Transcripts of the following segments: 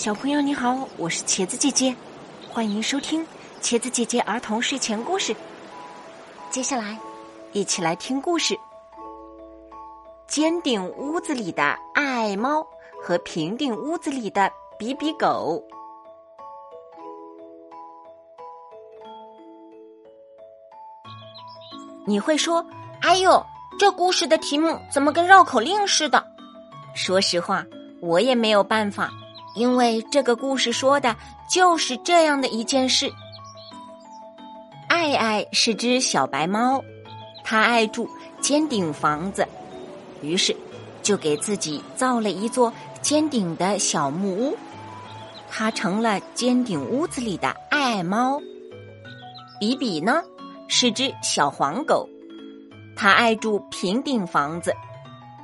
小朋友你好，我是茄子姐姐，欢迎收听茄子姐姐儿童睡前故事。接下来，一起来听故事：尖顶屋子里的爱猫和平顶屋子里的比比狗。你会说：“哎呦，这故事的题目怎么跟绕口令似的？”说实话，我也没有办法。因为这个故事说的就是这样的一件事。爱爱是只小白猫，它爱住尖顶房子，于是就给自己造了一座尖顶的小木屋，它成了尖顶屋子里的爱爱猫。比比呢，是只小黄狗，它爱住平顶房子，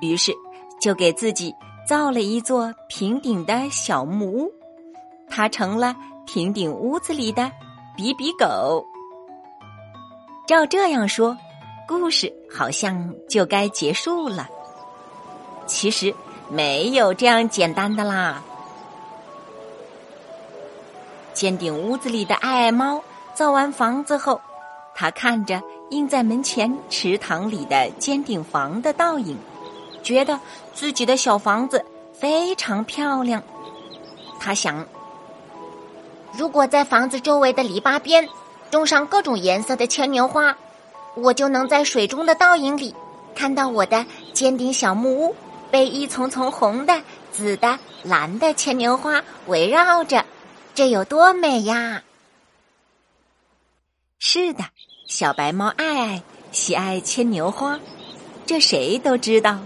于是就给自己。造了一座平顶的小木屋，它成了平顶屋子里的比比狗。照这样说，故事好像就该结束了。其实没有这样简单的啦。尖顶屋子里的爱爱猫造完房子后，它看着映在门前池塘里的尖顶房的倒影。觉得自己的小房子非常漂亮，他想，如果在房子周围的篱笆边种上各种颜色的牵牛花，我就能在水中的倒影里看到我的尖顶小木屋被一丛丛红的、紫的、蓝的牵牛花围绕着，这有多美呀！是的，小白猫爱爱喜爱牵牛花，这谁都知道。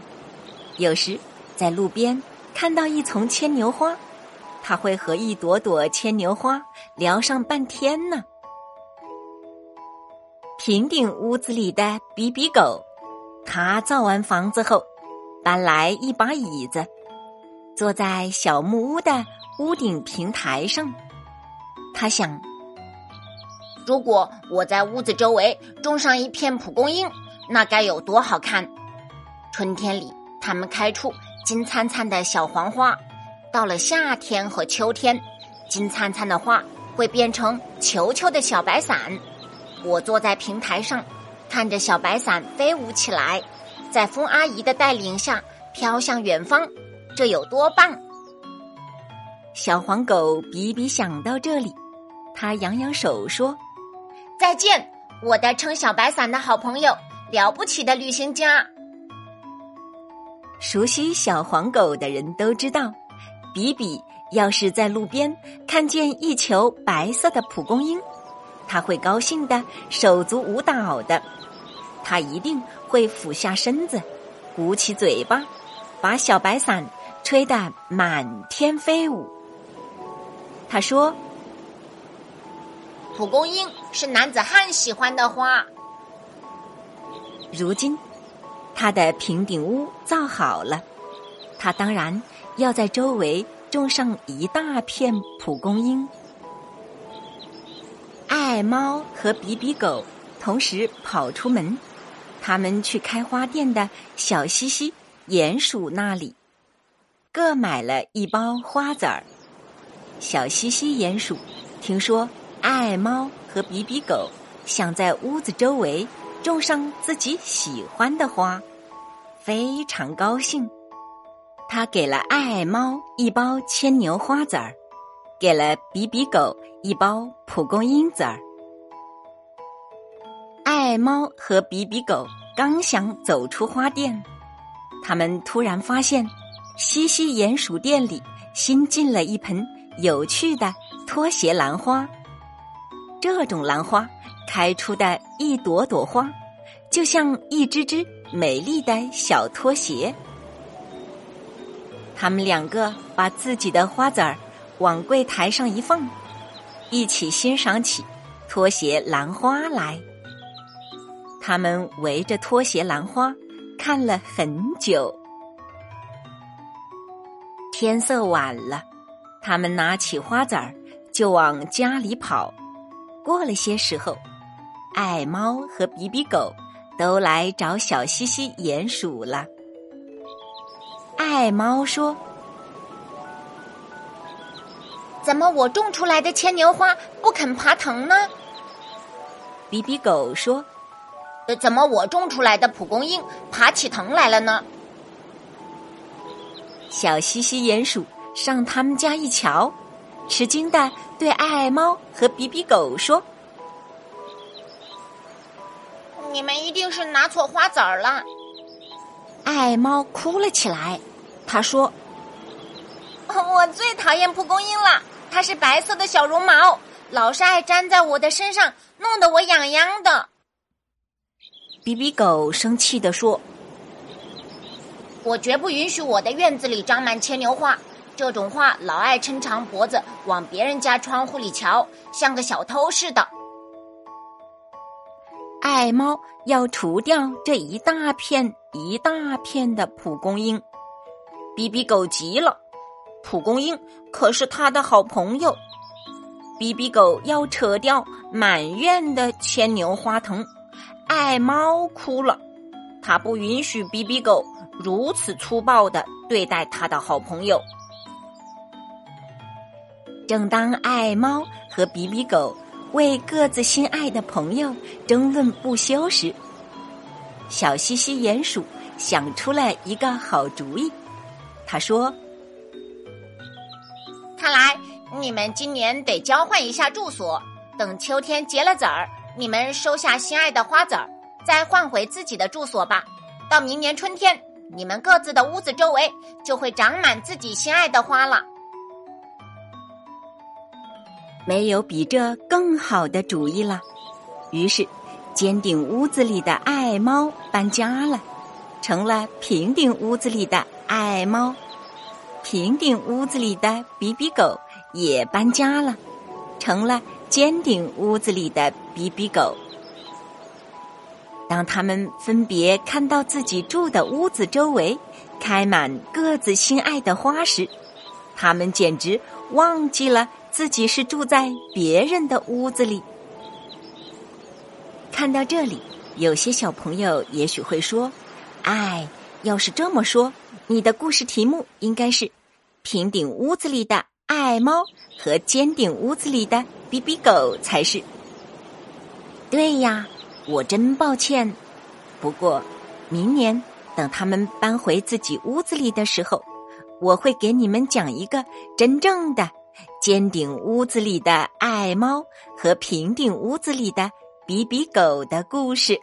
有时在路边看到一丛牵牛花，他会和一朵朵牵牛花聊上半天呢。平顶屋子里的比比狗，他造完房子后，搬来一把椅子，坐在小木屋的屋顶平台上。他想：如果我在屋子周围种上一片蒲公英，那该有多好看！春天里。它们开出金灿灿的小黄花，到了夏天和秋天，金灿灿的花会变成球球的小白伞。我坐在平台上，看着小白伞飞舞起来，在风阿姨的带领下飘向远方，这有多棒！小黄狗比比想到这里，它扬扬手说：“再见，我的撑小白伞的好朋友，了不起的旅行家。”熟悉小黄狗的人都知道，比比要是在路边看见一球白色的蒲公英，他会高兴的手足舞蹈的。他一定会俯下身子，鼓起嘴巴，把小白伞吹得满天飞舞。他说：“蒲公英是男子汉喜欢的花。”如今。他的平顶屋造好了，他当然要在周围种上一大片蒲公英。爱猫和比比狗同时跑出门，他们去开花店的小西西、鼹鼠那里，各买了一包花籽儿。小西西、鼹鼠听说爱猫和比比狗想在屋子周围种上自己喜欢的花。非常高兴，他给了爱爱猫一包牵牛花籽儿，给了比比狗一包蒲公英籽儿。爱爱猫和比比狗刚想走出花店，他们突然发现，西西鼹鼠店里新进了一盆有趣的拖鞋兰花。这种兰花开出的一朵朵花，就像一只只。美丽的小拖鞋，他们两个把自己的花籽儿往柜台上一放，一起欣赏起拖鞋兰花来。他们围着拖鞋兰花看了很久。天色晚了，他们拿起花籽儿就往家里跑。过了些时候，爱猫和比比狗。都来找小西西鼹鼠了。爱猫说：“怎么我种出来的牵牛花不肯爬藤呢？比比狗说：“怎么我种出来的蒲公英爬起藤来了呢？”小西西鼹鼠上他们家一瞧，吃惊的对爱爱猫和比比狗说：“你们一定是拿错花籽儿了。”爱爱猫哭了起来，他说。我最讨厌蒲公英了，它是白色的小绒毛，老是爱粘在我的身上，弄得我痒痒的。比比狗生气地说：“我绝不允许我的院子里长满牵牛花，这种花老爱抻长脖子往别人家窗户里瞧，像个小偷似的。”爱猫要除掉这一大片一大片的蒲公英，比比狗急了。蒲公英可是他的好朋友，比比狗要扯掉满院的牵牛花藤，爱猫哭了，他不允许比比狗如此粗暴的对待他的好朋友。正当爱猫和比比狗为各自心爱的朋友争论不休时，小西西鼹鼠想出了一个好主意，他说。看来你们今年得交换一下住所，等秋天结了籽儿，你们收下心爱的花籽儿，再换回自己的住所吧。到明年春天，你们各自的屋子周围就会长满自己心爱的花了。没有比这更好的主意了。于是，尖顶屋子里的爱猫搬家了，成了平顶屋子里的爱猫。平顶屋子里的比比狗也搬家了，成了尖顶屋子里的比比狗。当他们分别看到自己住的屋子周围开满各自心爱的花时，他们简直忘记了自己是住在别人的屋子里。看到这里，有些小朋友也许会说：“哎。”要是这么说，你的故事题目应该是“平顶屋子里的爱猫和尖顶屋子里的比比狗”才是。对呀，我真抱歉。不过，明年等他们搬回自己屋子里的时候，我会给你们讲一个真正的尖顶屋子里的爱猫和平顶屋子里的比比狗的故事。